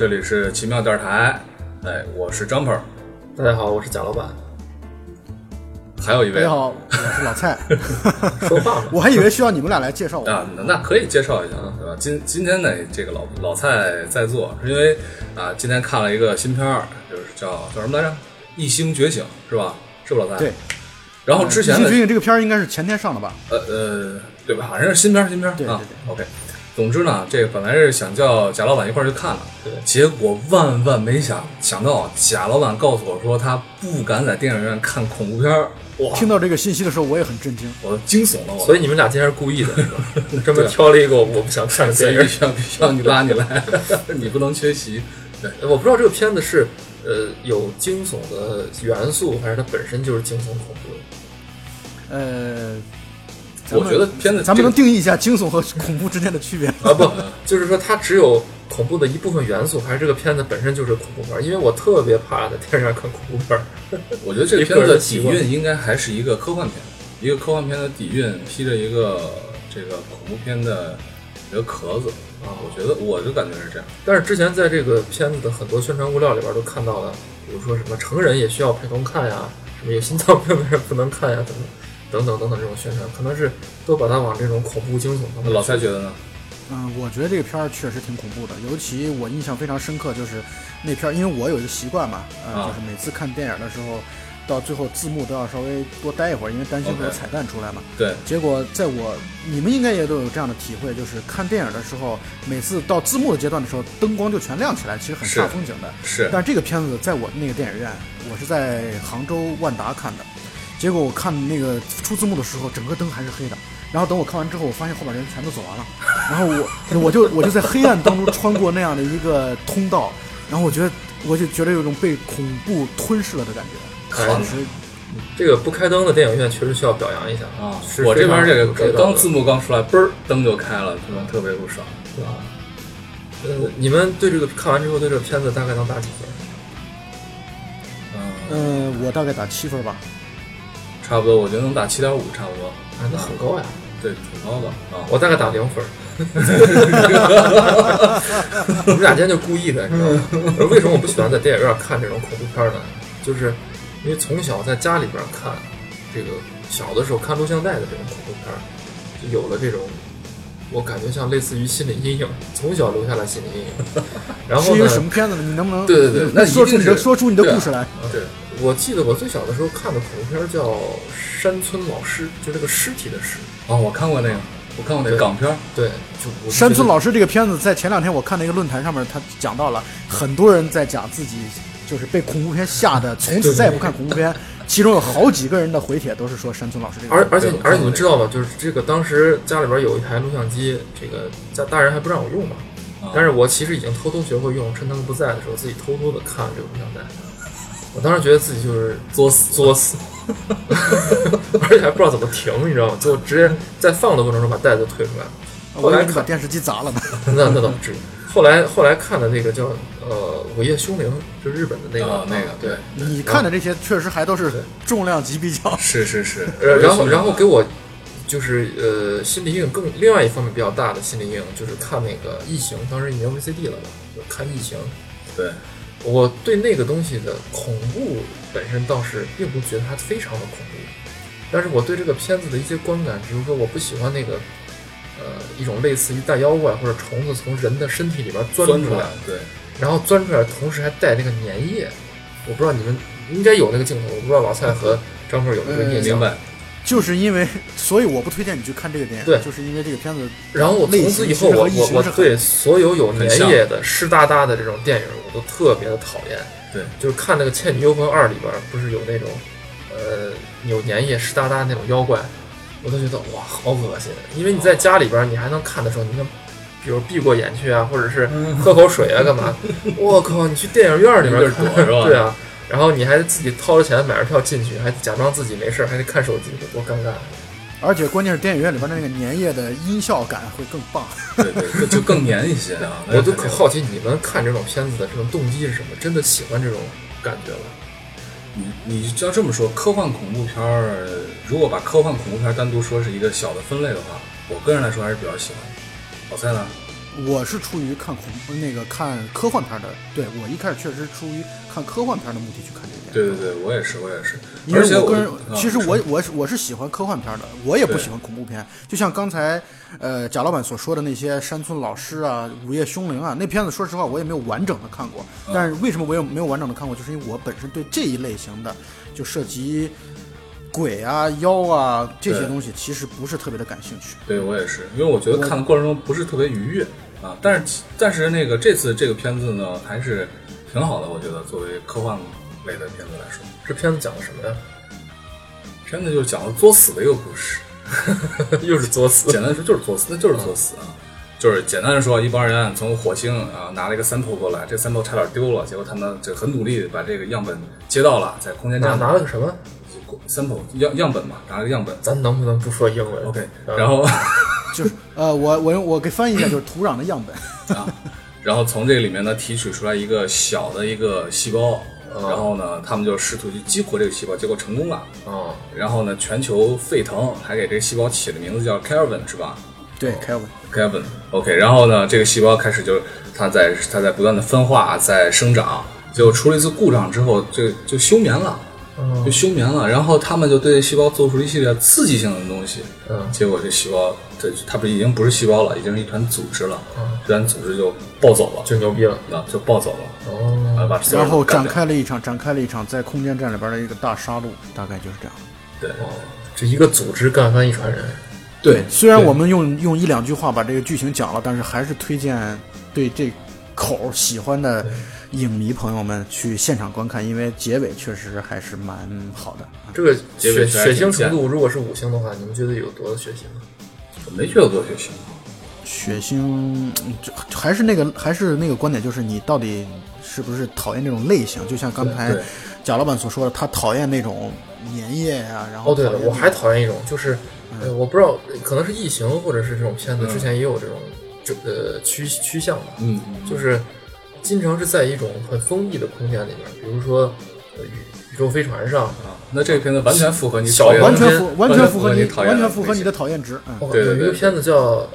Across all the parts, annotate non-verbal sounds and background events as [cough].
这里是奇妙电台，哎，我是张鹏，大家好，我是贾老板。还有一位，大家好，我是老蔡。[laughs] 说话嘛，[laughs] 我还以为需要你们俩来介绍我。啊，那那可以介绍一下，对吧？今今天呢，这个老老蔡在座，是因为啊，今天看了一个新片儿，就是叫叫什么来着，《异星觉醒》，是吧？是不是老蔡？对。然后之前呢异星觉，醒这个片儿应该是前天上的吧？呃呃，对吧？反正是新片儿，新片儿对对啊。OK，总之呢，这个本来是想叫贾老板一块儿去看的，对结果万万没想想到，贾老板告诉我说他不敢在电影院看恐怖片儿，哇，听到这个信息的时候，我也很震惊。我惊悚了我。所以你们俩今天是故意的，是吧？[laughs] 专门挑了一个我不想看的电影。所以必须要必须要你拉你来，[laughs] 你不能缺席。对，我不知道这个片子是呃有惊悚的元素，还是它本身就是惊悚恐怖的。我觉得片子咱们这个能定义一下惊悚和恐怖之间的区别？啊不，就是说它只有恐怖的一部分元素，还是这个片子本身就是恐怖片儿？因为我特别怕在电视上看恐怖片儿。[laughs] 我觉得这个片子的底蕴应该还是一个科幻片，一个科幻片的底蕴披着一个这个恐怖片的一个壳子啊。我觉得我的感觉是这样。但是之前在这个片子的很多宣传物料里边都看到了，比如说什么成人也需要陪同看呀，什么有心脏病的人不能看呀，等等等等等等这种宣传，可能是都把它往这种恐怖惊悚方面。老蔡觉得呢？嗯，我觉得这个片儿确实挺恐怖的，尤其我印象非常深刻，就是那片儿，因为我有一个习惯嘛，呃，啊就是每次看电影的时候，到最后字幕都要稍微多待一会儿，因为担心会有彩蛋出来嘛。对，结果在我，你们应该也都有这样的体会，就是看电影的时候，每次到字幕的阶段的时候，灯光就全亮起来，其实很是煞风景的。是但这个片子在我那个电影院，我是在杭州万达看的，结果我看那个出字幕的时候，整个灯还是黑的。然后等我看完之后，我发现后边人全都走完了，然后我我就我就在黑暗当中穿过那样的一个通道，然后我觉得我就觉得有种被恐怖吞噬了的感觉。哎当时这个不开灯的电影院确实需要表扬一下啊是，我这边这个刚字幕刚出来，嘣儿灯就开了，是吧？特别不爽。啊。呃，你们对这个看完之后对这个片子大概能打几分？嗯，嗯、我大概打七分吧。差不多，我觉得能打七点五，差不多。啊，那很高呀。对，挺高的啊。[laughs] 我大概打零分儿。[laughs] 我们俩今天就故意的，你知道吗？而为什么我不喜欢在电影院看这种恐怖片呢？就是因为从小在家里边看，这个小的时候看录像带的这种恐怖片，就有了这种，我感觉像类似于心理阴影，从小留下来心理阴影。然后呢是因为，什么片子呢？你能不能对对对那说出一定是你的说出你的故事来？对，我记得我最小的时候看的恐怖片叫《山村老尸》，就那个尸体的尸。哦，我看过那个，我看过那个港片儿。对，就山村老师这个片子在前两天我看那个论坛上面，他讲到了很多人在讲自己就是被恐怖片吓得从此再也不看恐怖片，[laughs] 其中有好几个人的回帖都是说山村老师这个。而而且而且你们知道吗？就是这个当时家里边有一台录像机，这个家大人还不让我用嘛，啊但是我其实已经偷偷学会用，趁他们不在的时候，自己偷偷的看这个录像带。我当时觉得自己就是作死作死，[laughs] 而且还不知道怎么停，你知道吗？就直接在放的过程中把袋子推出来了。后我以为来看你把电视机砸了呢。[laughs] 那那倒不至于。后来后来看的那个叫呃《午夜凶铃》，就是日本的那个、啊那个对你看的这些确实还都是重量级比较。[laughs] 是是是，呃，然后然后给我就是呃心理阴影更另外一方面比较大的心理阴影，就是看那个《异形》，当时已经 VCD 了嘛，就看《异形》。对，我对那个东西的恐怖本身倒是并不觉得它非常的恐怖，但是我对这个片子的一些观感，比如说我不喜欢那个呃一种类似于大妖怪或者虫子从人的身体里边钻出来，，对，然后钻出来，同时还带那个粘液。我不知道你们应该有那个镜头，我不知道老蔡和张鹏有没有这个印象。明白。就是因为，[laughs] 所以我不推荐你去看这个电影。对就是因为这个片子然后我从此以后，我我我对所有有粘液的湿哒哒的这种电影，我都特别的讨厌。对，就是看那个《倩女幽魂二》里边，不是有那种，呃，有粘液湿哒哒那种妖怪，我都觉得哇，好恶心。因为你在家里边，你还能看的时候，你能，比如闭过眼去啊，或者是喝口水啊，干嘛？[laughs] 我靠，你去电影院里边看躲是吧 [laughs] 对啊，然后你还自己掏着钱买着票进去，还假装自己没事儿，还得看手机，多尴尬。而且关键是电影院里边的那个粘液的音效感会更棒。对对，就更粘一些啊。[laughs] 我都可好奇你们看这种片子的这种动机是什么？真的喜欢这种感觉吗？你你要这么说，科幻恐怖片儿，如果把科幻恐怖片儿单独说是一个小的分类的话，我个人来说还是比较喜欢。老蔡呢？我是出于看恐那个看科幻片的，对我一开始确实出于看科幻片的目的去看这个电影。对对对，我也是，我也是。因而且为我个人，啊其实是我我是我是喜欢科幻片的，我也不喜欢恐怖片。就像刚才呃贾老板所说的那些山村老师啊、午夜凶铃啊，那片子说实话我也没有完整的看过。嗯但是为什么我也没有完整的看过？就是因为我本身对这一类型的，就涉及鬼啊、妖啊这些东西，其实不是特别的感兴趣。对我也是，因为我觉得看的过程中不是特别愉悦啊。但是但是那个这次这个片子呢，还是挺好的，我觉得作为科幻类的片子来说，这片子讲的什么呀？片子就是讲了作死的一个故事。[laughs] 又是作死。简单说就是作死，那就是作死啊。就是简单的说，一帮人从火星啊拿了一个 sample 过来，这 sample 差点丢了，结果他们就很努力把这个样本接到了，在空间站拿了个什么？sample 样样本嘛，拿了个样本。咱能不能不说英文 OK，嗯然后 [laughs] 就是呃，我我用我给翻译一下，就是土壤的样本。啊，[laughs] 然后从这个里面呢提取出来一个小的一个细胞，然后呢他们就试图去激活这个细胞，结果成功了。哦，然后呢全球沸腾，还给这个细胞起了名字叫 Kelvin 是吧？对，，Kelvin，Kelvin。OK，、然后呢，这个细胞开始就它在它在不断的分化，在生长，结果出了一次故障之后，就就休眠了，哦就休眠了。然后他们就对细胞做出了一系列刺激性的东西，嗯。结果这细胞这它不已经不是细胞了，已经是一团组织了，这团组织就暴走了，就牛逼了。那就暴走了，哦，然后展开了一场展开了一场在空间站里边的一个大杀戮，大概就是这样。对，这一个组织干翻一船人。对，对。虽然我们用用一两句话把这个剧情讲了，但是还是推荐对这口儿喜欢的影迷朋友们去现场观看，因为结尾确实还是蛮好的。这个结尾血血腥程度如果是五星的话，你们觉得有多血腥？我没觉得多血腥，血腥，嗯这还是那个还是那个观点，就是你到底是不是讨厌这种类型？就像刚才贾老板所说的，他讨厌那种粘液呀、然后哦，对了，我还讨厌一种，就是呃，我不知道，可能是异形或者是这种片子，嗯。之前也有这种这呃趋趋向吧，嗯，就是经常是在一种很封闭的空间里面，比如说呃宇宇宙飞船上，啊，那这个片子完全符合你小讨厌完全符完全符合你完全符合你的的讨厌值。对有一个片子叫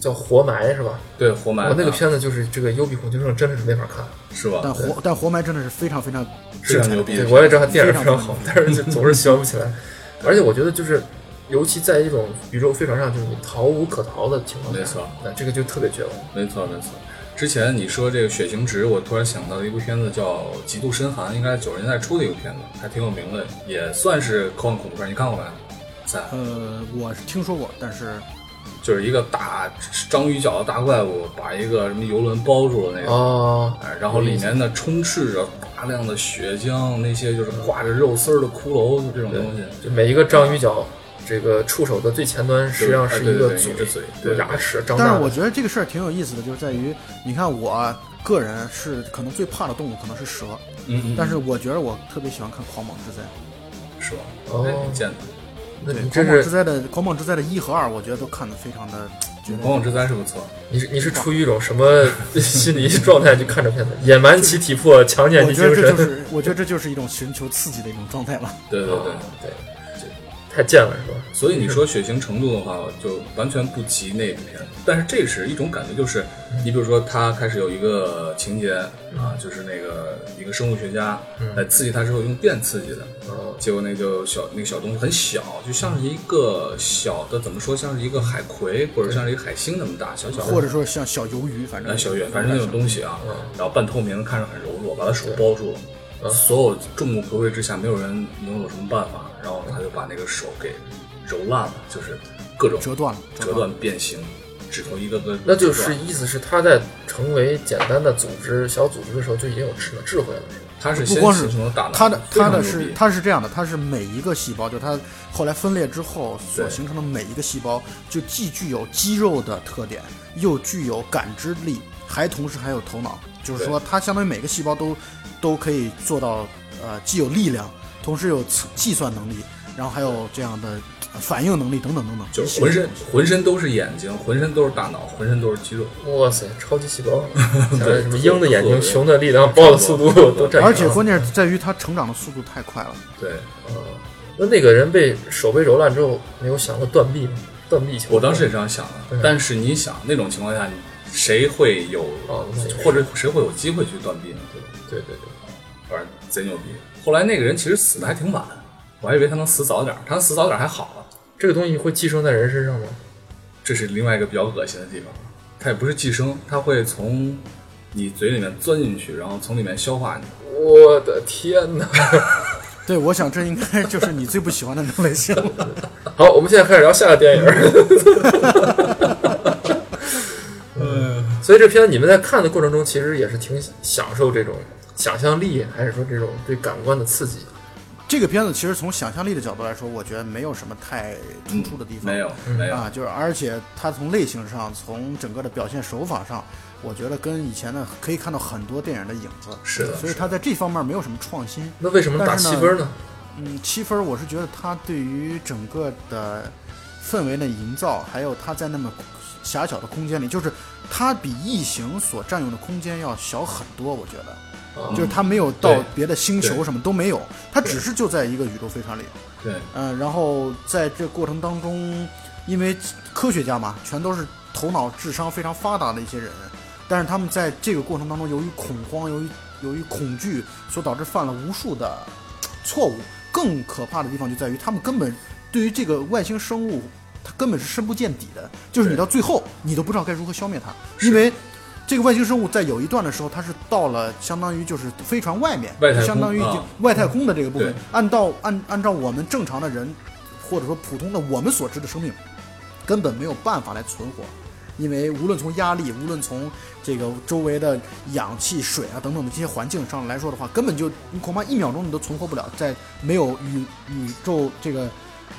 叫活埋是吧？对活埋我那个啊片子就是这个幽闭恐惧症真的是没法看。是吧？但活但活埋真的是非常非常非常牛逼对，我也知道它电影非常非常好，[laughs] 但是就总是喜欢不起来。而且我觉得就是，尤其在一种宇宙飞船上，就是你逃无可逃的情况下，没错那这个就特别绝望。没错没错。之前你说这个血型值，我突然想到了一部片子叫《极度深寒》，应该是九十年代初的一个片子，还挺有名的，也算是科幻恐怖片。你看过没？在呃，我是听说过，但是就是一个大章鱼脚的大怪物，把一个什么游轮包住了那个。哦，哎，然后里面呢充斥着大量的血浆，那些就是挂着肉丝儿的骷髅，就这种东西。就每一个章鱼脚，这个触手的最前端实际上是一个哎对对对一只嘴对牙齿张但大但。是我觉得这个事儿挺有意思的，就是在于，你看我个人是可能最怕的动物可能是蛇，嗯嗯，但是我觉得我特别喜欢看《狂蟒之灾是吧？哦哎挺贱的。》。对，狂蟒之灾》的《狂蟒之灾》的一和二，我觉得都看得非常的觉得狂蟒之灾是不错，你是你是出于一种什么 [laughs] 心理状态去看这片子？野蛮其体魄，强健我其精神。觉得这就是，我觉得这就是一种寻求刺激的一种状态吧。对对对。哦对，这太贱了是吧？所以你说血腥程度的话，就完全不及那部片子。但是这是一种感觉，就是你比如说，他开始有一个情节啊，就是那个一个生物学家来刺激他之后用电刺激的，哦结果那就小那个小东西很小，就像是一个小的怎么说，像是一个海葵或者像是一个海星那么大，小小的。或者说像小鱿鱼，反正呃小鱼，反正那种东西啊，然后半透明，看着很柔弱，把他手包住了。所有众目睽睽之下，没有人能有什么办法，然后他就把那个手给揉烂了，就是各种折断了，折断变形，指头一个个那就是意思是他在成为简单的组织小组织的时候就已经有智能智慧了？他是先不光是形成了大脑，它的非常它的是牛逼它是这样的，它是每一个细胞，就它后来分裂之后所形成的每一个细胞，就既具有肌肉的特点，又具有感知力，还同时还有头脑，就是说它相当于每个细胞都都可以做到呃既有力量，同时有计算能力，然后还有这样的呃反应能力等等等等，就是浑身浑身都是眼睛，浑身都是大脑，浑身都是肌肉。哇塞，超级细胞，[laughs] 对什么鹰的眼睛、熊的力量、豹的速度都占而且关键是在于它成长的速度太快了。对那那个人被手被揉烂之后，没有想过断臂吗？断臂我当时也这样想的，但是你想那种情况下，谁会有哦或者谁会有机会去断臂呢？对吧？对对对，反正贼牛逼。后来那个人其实死的还挺晚，我还以为他能死早点儿，他能死早点儿还好了。这个东西会寄生在人身上吗？这是另外一个比较恶心的地方，它也不是寄生，它会从你嘴里面钻进去，然后从里面消化你。我的天哪！[laughs] 对，我想这应该就是你最不喜欢的那种类型了。[laughs] 好，我们现在开始聊下个电影。[laughs] 嗯，所以这片你们在看的过程中，其实也是挺享受这种想象力，还是说这种对感官的刺激？这个片子其实从想象力的角度来说，我觉得没有什么太突出的地方。没有，没有，啊，就是而且它从类型上，从整个的表现手法上，我觉得跟以前的可以看到很多电影的影子。是的所以它在这方面没有什么创新。那为什么打七分呢？嗯，七分我是觉得它对于整个的氛围的营造，还有它在那么狭小的空间里，就是它比异形所占用的空间要小很多。我觉得，啊就是他没有到别的星球什么都没有，他只是就在一个宇宙飞船里。对，嗯、然后在这过程当中，因为科学家嘛，全都是头脑智商非常发达的一些人，但是他们在这个过程当中，由于恐慌，由于由于恐惧，所导致犯了无数的错误。更可怕的地方就在于，他们根本对于这个外星生物，它根本是深不见底的，就是你到最后，你都不知道该如何消灭它，因为。这个外星生物在有一段的时候，它是到了相当于就是飞船外面，外相当于已经啊外太空的这个部分对。按照按按照我们正常的人，或者说普通的我们所知的生命，根本没有办法来存活，因为无论从压力，无论从这个周围的氧气、水啊等等的这些环境上来说的话，根本就你恐怕一秒钟你都存活不了，在没有宇宇宙这个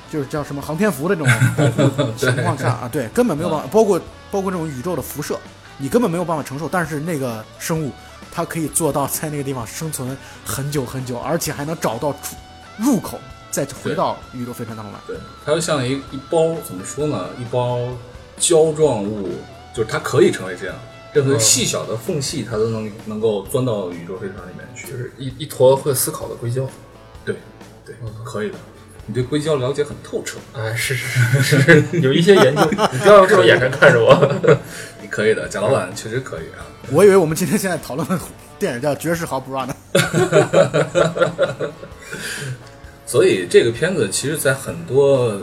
就是叫什么航天服的这种 [laughs] 情况下啊，对，根本没有办法，包括包括这种宇宙的辐射，你根本没有办法承受。但是那个生物，它可以做到在那个地方生存很久很久，而且还能找到出入口，再回到宇宙飞船当中来。对，它就像一一包怎么说呢？一包胶状物，就是它可以成为这样，任何嗯细小的缝隙它都能能够钻到宇宙飞船里面去。就是一一坨会思考的硅胶。对，对，可以的。你对硅胶了解很透彻，哎，是是是是，[laughs] 有一些研究，[laughs] 你不要用这种眼神看着我。[laughs] 你可以的。贾老板确实可以啊。我以为我们今天现在讨论的电影叫《绝世豪 bra》呢。[laughs] 所以这个片子其实，在很多，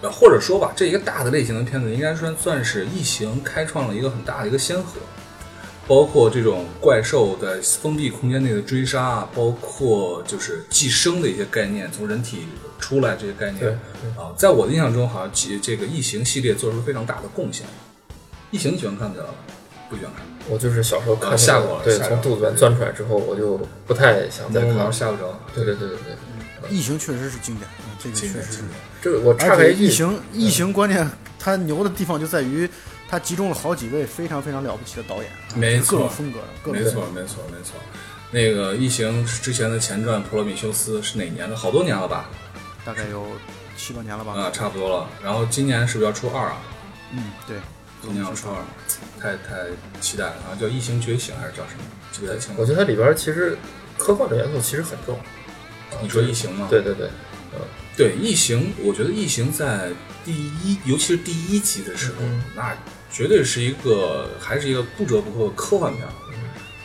呃，或者说吧，这一个大的类型的片子，应该算算是异形开创了一个很大的一个先河。包括这种怪兽在封闭空间内的追杀，包括就是寄生的一些概念，从人体出来这些概念啊，在我的印象中，好像这这个异形系列做出了非常大的贡献。异形你喜欢看的，不喜欢看？我就是小时候看那个吓过了对，从肚子里面钻出来之后，我就不太想再看老是。吓不着。对对对对对，异形确实是经典，嗯这个确实是经。典这个我岔而且异形，异形关键它牛的地方就在于，它集中了好几位非常非常了不起的导演，啊没各种错风格的，各种没错，没错，没错。那个《异形》之前的前传《普罗米修斯》是哪年的？好多年了吧？大概有七八年了吧。啊，差不多了。然后今年是不是要出二啊？嗯，对，今年要出二，太太期待了啊！叫《异形觉醒》还是叫什么？记不太清了。我觉得它里边其实科幻的元素其实很重。你说异形吗？对对对，对，异形，我觉得异形在第一，尤其是第一集的时候，嗯那绝对是一个还是一个不折不扣的科幻片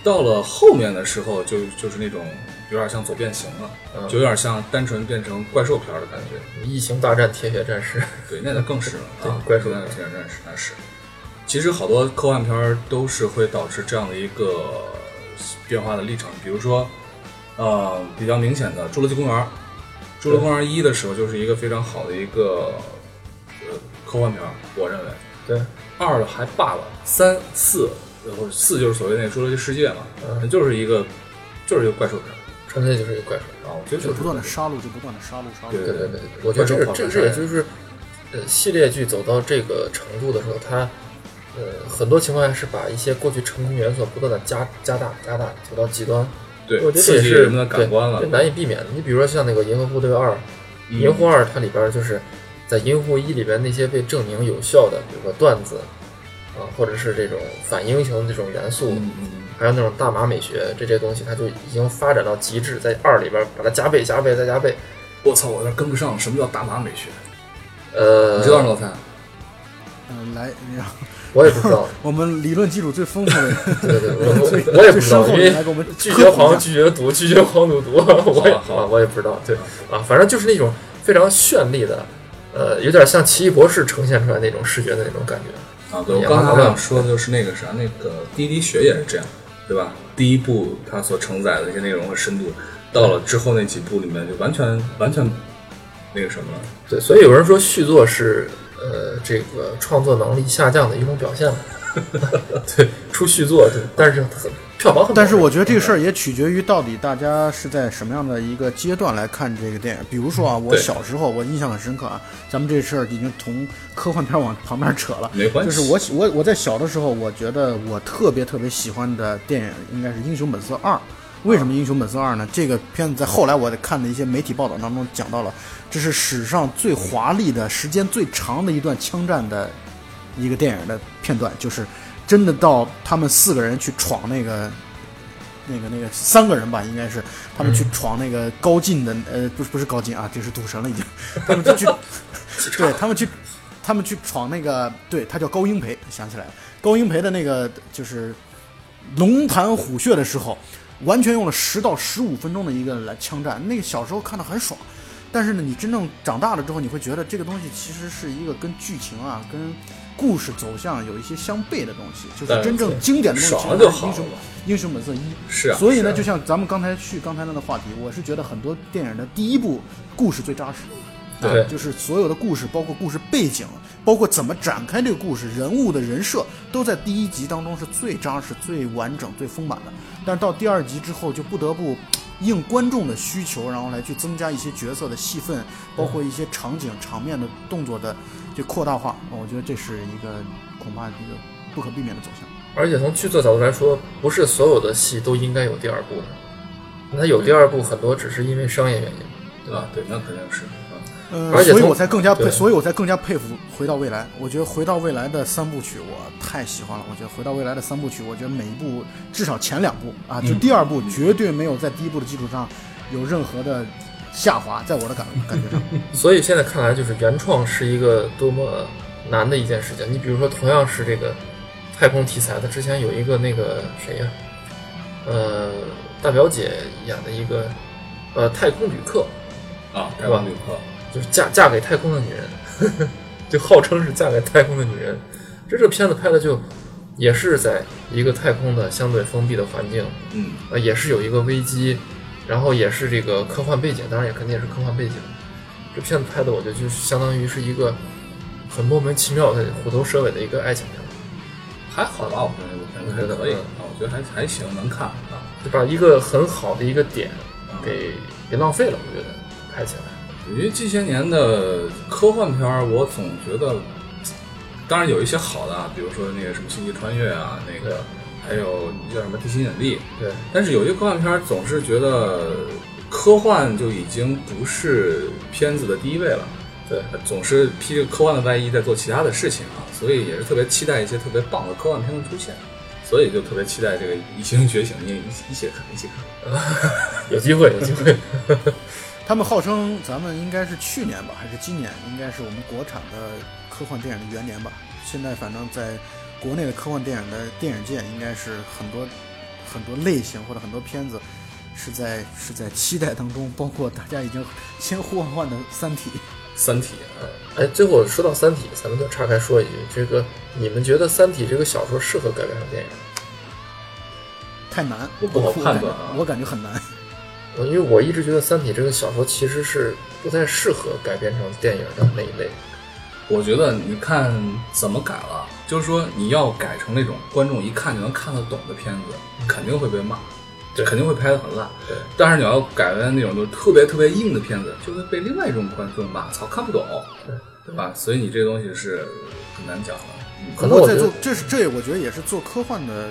到了后面的时候就，就是那种有点像走变形了，嗯就有点像单纯变成怪兽片儿的感觉。异形大战铁血战士，对，那就更是了 [laughs] 对啊！怪兽大战铁血战士那是。其实好多科幻片儿都是会导致这样的一个变化的历程，比如说，呃，比较明显的《侏罗纪公园》，《侏罗纪公园一》的时候就是一个非常好的一个呃科幻片儿，我认为。对，二还罢了，三四，然后四就是所谓那个侏罗纪世界嘛，嗯。就是一个就是一个怪兽片儿。纯粹就是一个怪兽。啊，我觉得就不断的杀戮，就不断的杀戮，杀戮。对对对对，我觉得这个这怪兽跑车这也就是，呃，系列剧走到这个程度的时候，它，呃，很多情况下是把一些过去成功元素不断的加加大加大，走到极端。对我觉得这也是激人们的感官了对，难以避免的。你比如说像那个《银河护卫二》，嗯银护二》它里边就是在银护一里边那些被证明有效的，比如说段子啊，或者是这种反英雄的这种元素，嗯嗯还有那种大麻美学这些东西，它就已经发展到极致，在二里边把它加倍、加倍、再加倍。我操，我有点跟不上，什么叫大麻美学？呃，你知道吗，老蔡？嗯、来，然后我也不知道，[laughs] 我们理论基础最丰富的，对对，我我我也不知道，因为拒绝黄，拒绝毒，拒绝黄赌毒，我也好啊，我也不知道，对啊，反正就是那种非常绚丽的，呃，有点像奇异博士呈现出来那种视觉的那种感觉。啊，对，我刚才想说的就是那个啥，那个滴滴血也是这样，对吧？第一部它所承载的一些内容和深度，到了之后那几部里面就完全完全那个什么了。对，所以有人说续作是呃这个创作能力下降的一种表现吧。[laughs] 对，出续作，对，但是很票房很，但是我觉得这个事儿也取决于到底大家是在什么样的一个阶段来看这个电影。比如说啊，我小时候我印象很深刻啊，咱们这事儿已经从科幻片往旁边扯了。没关系，就是我我我在小的时候，我觉得我特别特别喜欢的电影应该是《英雄本色二》。为什么《英雄本色二》呢？这个片子在后来我看的一些媒体报道当中讲到了，这是史上最华丽的、时间最长的一段枪战的一个电影的片段，就是真的到他们四个人去闯那个。那个那个三个人吧，应该是他们去闯那个高进的，呃，不是不是高进啊，这是赌神了已经，[laughs] 他们就去，对他们去，他们去闯那个，对他叫高英培，想起来。了，高英培的那个就是龙潭虎穴的时候，完全用了十到十五分钟的一个来枪战，那个小时候看的很爽，但是呢，你真正长大了之后，你会觉得这个东西其实是一个跟剧情啊，跟故事走向有一些相悖的东西，就是真正经典的东西爽了其实是英雄。英雄本色一是啊所以呢，啊就像咱们刚才去刚才那个话题，我是觉得很多电影的第一部故事最扎实，对啊就是所有的故事，包括故事背景，包括怎么展开这个故事，人物的人设，都在第一集当中是最扎实、最完整、最丰满的。但是到第二集之后，就不得不应观众的需求，然后来去增加一些角色的戏份，包括一些场景、场面的动作的就扩大化。我觉得这是一个恐怕一个不可避免的走向。而且从剧作角度来说，不是所有的戏都应该有第二部的。那有第二部，很多只是因为商业原因，对吧？啊，对，那肯定是。啊呃，而且所以我才更加佩，所以我才更加佩服《回到未来》。我觉得《回到未来》的三部曲我太喜欢了。我觉得《回到未来》的三部曲，我觉得每一部至少前两部啊，就第二部绝对没有在第一部的基础上有任何的下滑，在我的感感觉上。[laughs] 所以现在看来，就是原创是一个多么难的一件事情。你比如说，同样是这个太空题材的，之前有一个那个谁呀，呃，大表姐演的一个呃太空旅客，啊，太空旅客，就是嫁嫁给太空的女人呵呵，[laughs] 就号称是嫁给太空的女人。这这个片子拍的就也是在一个太空的相对封闭的环境，嗯，呃，也是有一个危机，然后也是这个科幻背景，当然也肯定也是科幻背景。这片子拍的，我觉得就相当于是一个很莫名其妙的虎头蛇尾的一个爱情片，还好吧，我觉得这部片子还可以嗯啊，我觉得还还行，能看啊。就把一个很好的一个点给给浪费了，我觉得拍起来。因为这些年的科幻片儿，我总觉得，当然有一些好的啊，比如说那个什么《星际穿越》啊，那个还有叫什么《地心引力》，对，但是有些科幻片儿总是觉得科幻就已经不是片子的第一位了，对，总是披着科幻的外衣在做其他的事情啊，所以也是特别期待一些特别棒的科幻片的出现，所以就特别期待这个《异星觉醒》，你也一一起看，一起看。[laughs] 有机会，有机会。他们号称咱们应该是去年吧，还是今年，应该是我们国产的科幻电影的元年吧。现在反正在国内的科幻电影的电影界，应该是很多很多类型或者很多片子是在是在期待当中，包括大家已经千呼万唤的《三体》。三体啊，哎，最后说到《三体》，咱们就岔开说一句，这个你们觉得《三体》这个小说适合改编成电影？太难，不好判断我感觉很难。呃因为我一直觉得《三体》这个小说其实是不太适合改编成电影的那一类。我觉得你看怎么改了，就是说你要改成那种观众一看就能看得懂的片子，肯定会被骂，对肯定会拍得很烂。对，但是你要改为那种就是特别特别硬的片子，就会被另外一种观众骂，操，看不懂，对对吧？所以你这个东西是很难讲的。嗯可能我觉得不过在做，这是这我觉得也是做科幻的，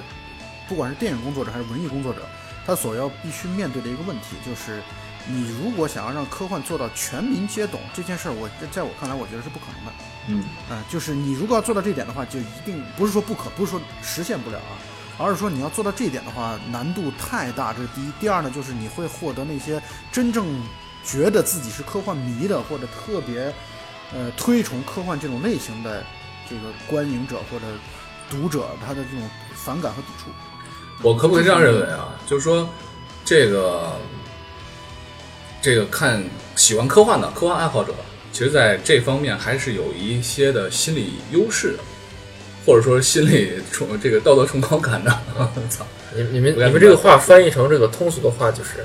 不管是电影工作者还是文艺工作者，他所要必须面对的一个问题，就是你如果想要让科幻做到全民皆懂这件事儿，我在在我看来，我觉得是不可能的。嗯，啊、就是你如果要做到这一点的话，就一定不是说不可，不是说实现不了啊，而是说你要做到这一点的话，难度太大，这是第一。第二呢，就是你会获得那些真正觉得自己是科幻迷的，或者特别呃推崇科幻这种类型的这个观影者或者读者他的这种反感和抵触。我可不可以这样认为啊？就是说，这个这个看喜欢科幻的科幻爱好者，其实在这方面还是有一些的心理优势的，或者说心理崇这个道德崇高感的。[laughs] 操，你你们你们这个话翻译成这个通俗的话，就是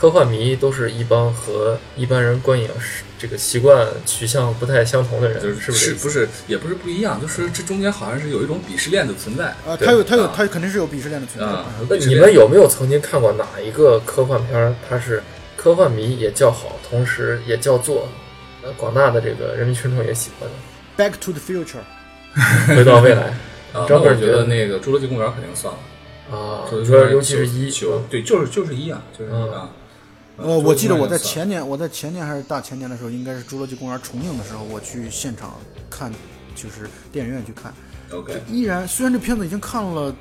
科幻迷都是一帮和一般人观影是这个习惯取向不太相同的人，就是是不是？不是也不是不一样，就是这中间好像是有一种鄙视链的存在。啊，对他有他有啊他肯定是有鄙视链的存在。啊嗯那你们有没有曾经看过哪一个科幻片儿？它是科幻迷也叫好，同时也叫做呃广大的这个人民群众也喜欢的 Back to the Future，《[laughs] 回到未来 [laughs] 啊，那张本觉得我觉得那个《侏罗纪公园》肯定算了。》啊，侏罗纪公说园尤其是一九，对，就是就是一啊，就是一啊。呃，我记得我在前。年，我在前年还是大前年的时候，应该是《侏罗纪公园》重映的时候，我去现场看，就是电影院去看。OK，依然，虽然这片子已经看了，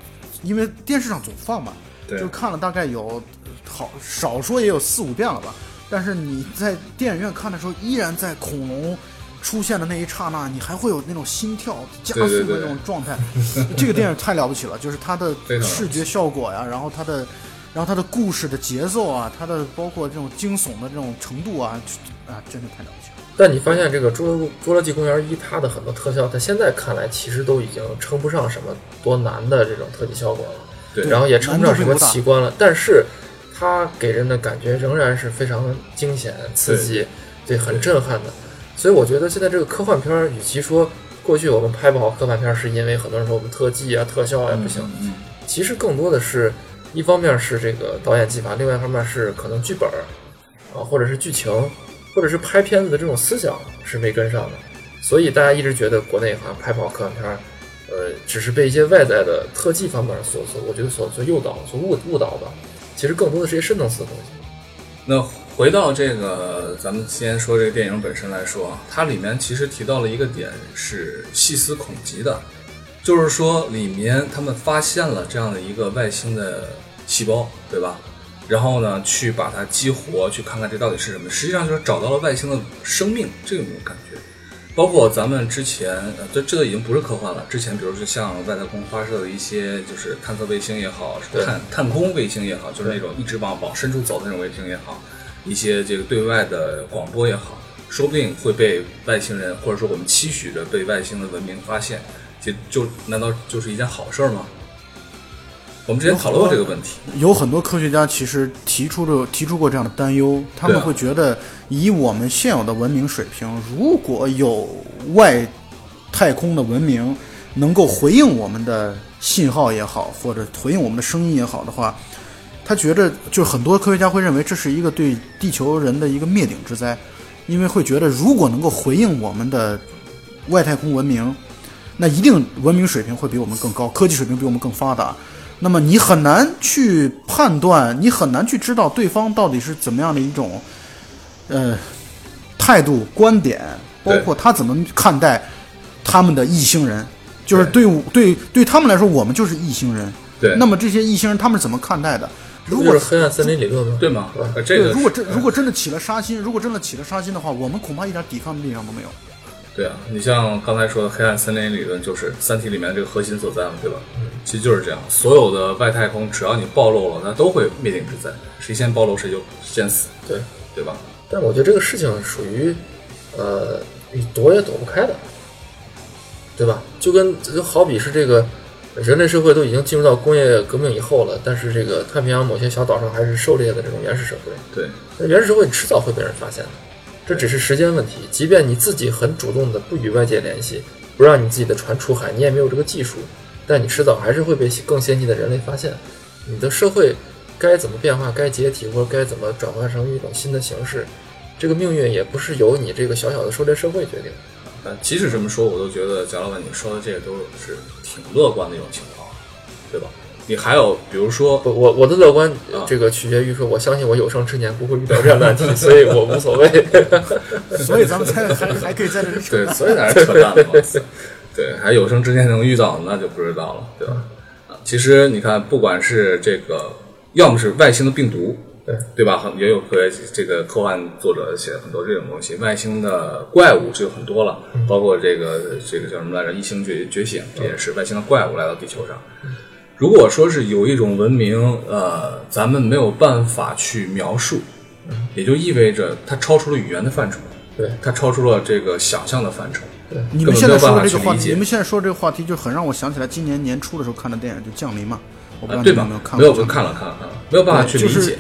因为电视上总放嘛，对就看了大概有好少说也有四五遍了吧。但是你在电影院看的时候，依然在恐龙出现的那一刹那，你还会有那种心跳加速的那种状态。[laughs] 这个电影太了不起了，就是它的视觉效果呀，然后它的，然后它的故事的节奏啊，它的包括这种惊悚的这种程度啊，啊，真的太了不起了。但你发现这个《侏罗侏罗纪公园一》它的很多特效，在现在看来其实都已经称不上什么多难的这种特技效果了，对然后也称不上什么奇观了，但是它给人的感觉仍然是非常惊险、刺激，对，很震撼的。所以我觉得现在这个科幻片儿，与其说过去我们拍不好科幻片儿是因为很多人说我们特技啊、特效啊不行，嗯，其实更多的是一方面是这个导演技法，另外一方面是可能剧本啊，或者是剧情，或者是拍片子的这种思想是没跟上的。所以大家一直觉得国内好像拍不好科幻片儿，呃，只是被一些外在的特技方面所所，我觉得所所诱导、所误误导吧。其实更多的是一些深层次的东西。那回到这个，咱们先说这个电影本身来说，它里面其实提到了一个点是细思恐极的，就是说里面他们发现了这样的一个外星的细胞，对吧？然后呢，去把它激活，去看看这到底是什么。实际上就是找到了外星的生命这种感觉。包括咱们之前，呃，这这个已经不是科幻了。之前，比如说像外太空发射的一些，就是探测卫星也好，探探空卫星也好，就是那种一直往往深处走的那种卫星也好，一些这个对外的广播也好，说不定会被外星人，或者说我们期许着被外星的文明发现，就就难道就是一件好事儿吗？我们之前讨论过这个问题，有很多科学家其实提出了提出过这样的担忧，他们会觉得，以我们现有的文明水平，如果有外太空的文明能够回应我们的信号也好，或者回应我们的声音也好的话，他觉得，就很多科学家会认为这是一个对地球人的一个灭顶之灾，因为会觉得，如果能够回应我们的外太空文明，那一定文明水平会比我们更高，科技水平比我们更发达。那么你很难去判断，你很难去知道对方到底是怎么样的一种，呃，态度、观点，包括他怎么看待他们的异星人，就是对我对对他们来说，我们就是异星人。对，那么这些异星人他们是怎么看待的？如果是黑暗森林理论吗？对吗这个对，如果真如果真的起了杀心，如果真的起了杀心的话，我们恐怕一点抵抗的力量都没有。对啊，你像刚才说的黑暗森林理论，就是《三体》里面这个核心所在嘛，对吧？其实就是这样，所有的外太空，只要你暴露了，那都会灭顶之灾，谁先暴露谁就先死，对。对吧？但我觉得这个事情属于，呃，你躲也躲不开的，对吧？就跟就好比是这个人类社会都已经进入到工业革命以后了，但是这个太平洋某些小岛上还是狩猎的这种原始社会，对，那原始社会迟早会被人发现的，这只是时间问题。即便你自己很主动的不与外界联系，不让你自己的船出海，你也没有这个技术，但你迟早还是会被更先进的人类发现。你的社会该怎么变化，该解体或者该怎么转换成一种新的形式，这个命运也不是由你这个小小的狩猎社会决定的。呃，即使这么说，我都觉得贾老板你说的这个都是挺乐观的一种情况，对吧？你还有比如说，我我我的乐观啊，这个取决于说，我相信我有生之年不会遇到这样的难题，所以我无所谓。[laughs] 所以咱们才还还可以在这里扯对，所以才是扯淡嘛。对，还有生之年能遇到，那就不知道了，对吧？啊，其实你看，不管是这个，要么是外星的病毒，对对吧？很也有科学这个科幻作者写了很多这种东西，外星的怪物就有很多了，包括这个这个叫什么来着？异星觉觉醒，这也是外星的怪物来到地球上。如果说是有一种文明，呃，咱们没有办法去描述，也就意味着它超出了语言的范畴，对它超出了这个想象的范畴。你们现在说的这个话题，你们现在说这个话题，就很让我想起来今年年初的时候看的电影，就《降临》嘛。我不知道有没有？看过没有，过？看了看了看了，没有办法去理就是解。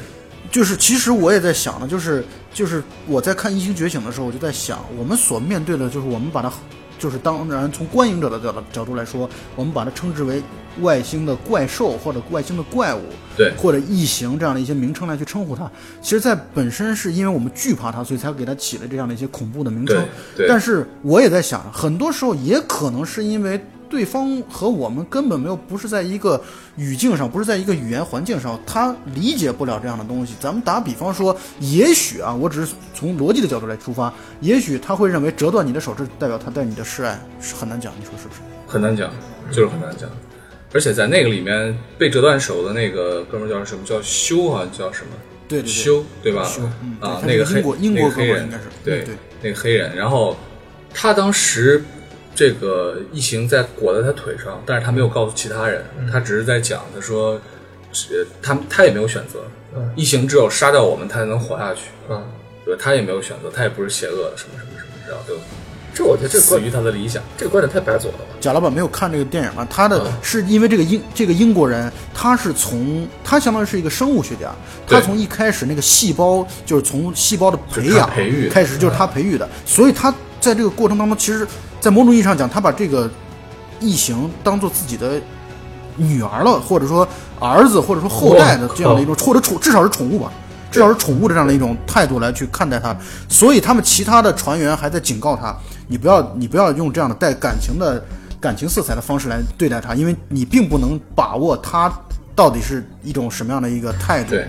就是其实我也在想呢，就是就是我在看《异星觉醒》的时候，我就在想，我们所面对的，就是我们把它，就是当然从观影者的角度角度来说，我们把它称之为外星的怪兽或者外星的怪物，对或者异形这样的一些名称来去称呼它。其实，在本身是因为我们惧怕它，所以才给它起了这样的一些恐怖的名称。但是我也在想，很多时候也可能是因为对方和我们根本没有不是在一个语境上，不是在一个语言环境上，他理解不了这样的东西。咱们打比方说，也许啊，我只是从逻辑的角度来出发，也许他会认为折断你的手，这代表他对你的示爱，是很难讲，你说是不是？很难讲，就是很难讲。而且在那个里面被折断手的那个哥们儿叫什么？叫修啊，叫什么？对对对，修对吧？修嗯啊，那个黑英国英国那个黑人应该是对嗯对那个黑人，然后他当时这个异形在裹在他腿上，但是他没有告诉其他人，他只是在讲，他说，呃，他他也没有选择，嗯异形只有杀掉我们，他才能活下去，嗯，对？他也没有选择，他也不是邪恶的，什么什么什么，知道对吧？这我觉得这个观死于他的理想。这个观点太白左了吧？贾老板没有看这个电影吗？他的嗯是因为这个英这个英国人，他是从他相当于是一个生物学家，他从一开始那个细胞就是从细胞的培养培育开始，就是他培育的，所以他在这个过程当中，其实，在某种意义上讲，他把这个异形当做自己的女儿了，或者说儿子，或者说后代的这样的一种，或者宠至少是宠物吧。至少是宠物的这样的一种态度来去看待它，所以他们其他的船员还在警告他，你不要你不要用这样的带感情的感情色彩的方式来对待它，因为你并不能把握它到底是一种什么样的一个态度。对，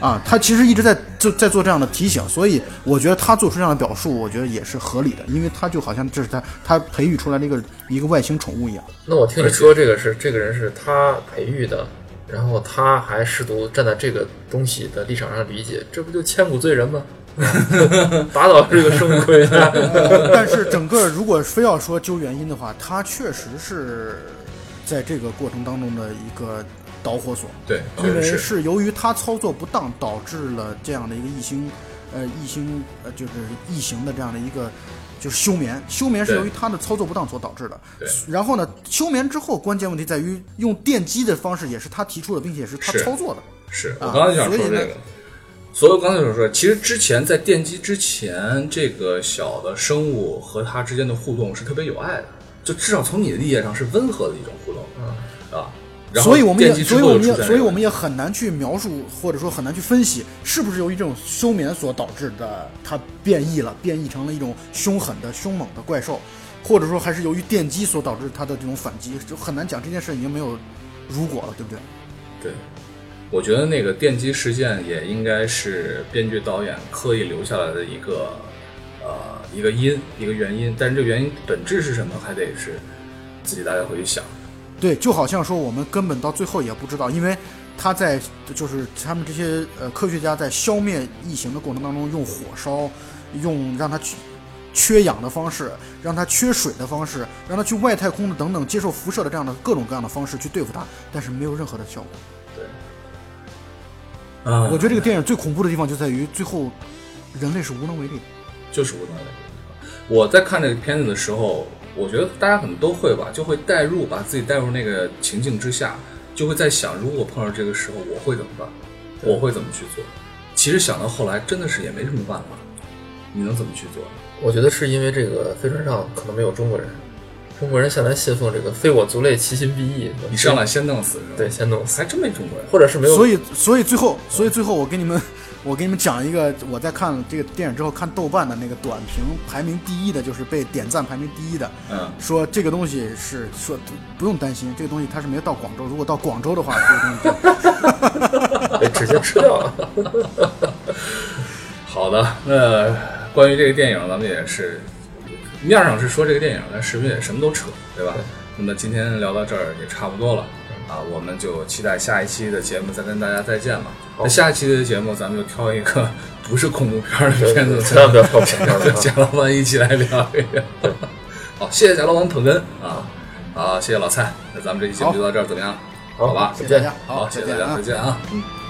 啊，他其实一直在就在做这样的提醒，所以我觉得他做出这样的表述，我觉得也是合理的，因为他就好像这是他他培育出来的一个一个外星宠物一样。那我听你说这个是这个人是他培育的，然后他还试图站在这个东西的立场上理解，这不就千古罪人吗？[laughs] 打倒这个生物科学家，[laughs] 但是整个如果非要说究原因的话，他确实是在这个过程当中的一个导火索。对，因为是。由于他操作不当，导致了这样的一个异星，呃，异星呃，就是异形的这样的一个就是休眠。休眠是由于他的操作不当所导致的。对然后呢，休眠之后，关键问题在于用电击的方式，也是他提出的，并且也是他操作的。是我啊刚才就想说这个，所以我刚才想说，其实之前在电击之前，这个小的生物和它之间的互动是特别有爱的，就至少从你的理解上是温和的一种互动，嗯啊，所以我们也，所以我们也，所以我们也也很难去描述，或者说很难去分析，是不是由于这种休眠所导致的，它变异了，变异成了一种凶狠的、凶猛的怪兽，或者说还是由于电击所导致它的这种反击，就很难讲。这件事已经没有如果了，对不对？对。我觉得那个电击事件也应该是编剧导演刻意留下来的一个呃一个因一个原因，但是这个原因本质是什么，还得是自己大家回去想。对，就好像说我们根本到最后也不知道，因为他在就是他们这些呃科学家在消灭异形的过程当中，用火烧，用让它去缺氧的方式，让它缺水的方式，让它去外太空的等等接受辐射的这样的各种各样的方式去对付它，但是没有任何的效果。啊我觉得这个电影最恐怖的地方就在于最后人类是无能为力的。就是无能为力。我在看这个片子的时候，我觉得大家可能都会吧，就会带入，把自己带入那个情境之下，就会在想，如果碰到这个时候，我会怎么办？我会怎么去做？其实想到后来，真的是也没什么办法，你能怎么去做？我觉得是因为这个飞船上可能没有中国人，中国人向来信奉这个“非我族类，其心必异”，你上来先弄死是吧？对先弄死，还真没中国人。或者是没有，所以，所以最后，所以最后，我给你们，我给你们讲一个，我在看这个电影之后看豆瓣的那个短评排名第一的，就是被点赞排名第一的，嗯，说这个东西是说不用担心，这个东西它是没有到广州，如果到广州的话，这个东西就被 [laughs] 直接吃掉了。好的，那关于这个电影，咱们也是面上是说这个电影，但视频也什么都扯，对吧？那么今天聊到这儿也差不多了。啊，我们就期待下一期的节目再跟大家再见吧。那下一期的节目咱们就挑一个 [laughs] 不是恐怖片儿的片子，千万不要挑恐怖片儿跟 [laughs] 贾老板一起来聊一聊。好，谢谢贾老板捧哏啊，好，谢谢老蔡，那咱们这期节目就到这儿，怎么样？好好吧谢谢大家，好，谢谢大家，再见啊再见啊，嗯。